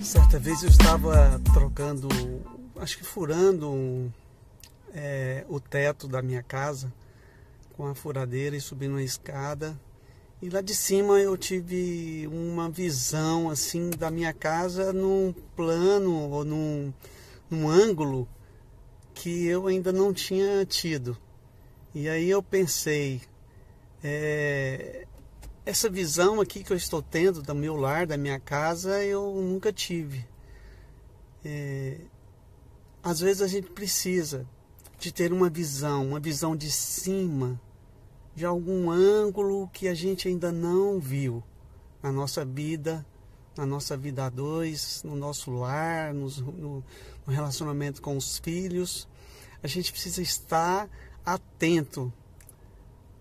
Certa vez eu estava trocando, acho que furando é, o teto da minha casa com a furadeira e subindo uma escada. E lá de cima eu tive uma visão assim da minha casa num plano ou num, num ângulo que eu ainda não tinha tido. E aí eu pensei, é, essa visão aqui que eu estou tendo do meu lar, da minha casa, eu nunca tive. É, às vezes a gente precisa de ter uma visão, uma visão de cima, de algum ângulo que a gente ainda não viu na nossa vida, na nossa vida a dois, no nosso lar, no, no, no relacionamento com os filhos. A gente precisa estar atento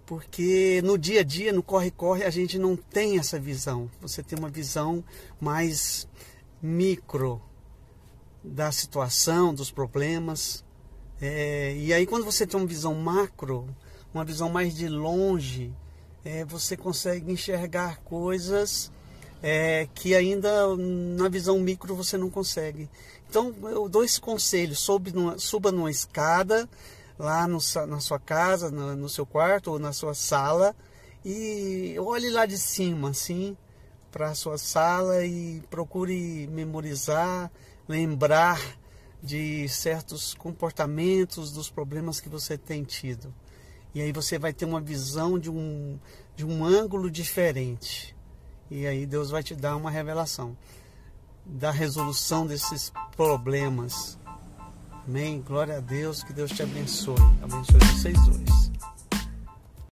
porque no dia a dia, no corre-corre, a gente não tem essa visão. Você tem uma visão mais micro da situação, dos problemas. É, e aí, quando você tem uma visão macro, uma visão mais de longe, é, você consegue enxergar coisas é, que ainda na visão micro você não consegue. Então, eu dou esse conselho: numa, suba numa escada lá no, na sua casa, no, no seu quarto ou na sua sala e olhe lá de cima, assim, para a sua sala e procure memorizar, lembrar de certos comportamentos, dos problemas que você tem tido. E aí você vai ter uma visão de um, de um ângulo diferente. E aí Deus vai te dar uma revelação da resolução desses problemas Amém. Glória a Deus. Que Deus te abençoe. Abençoe vocês dois.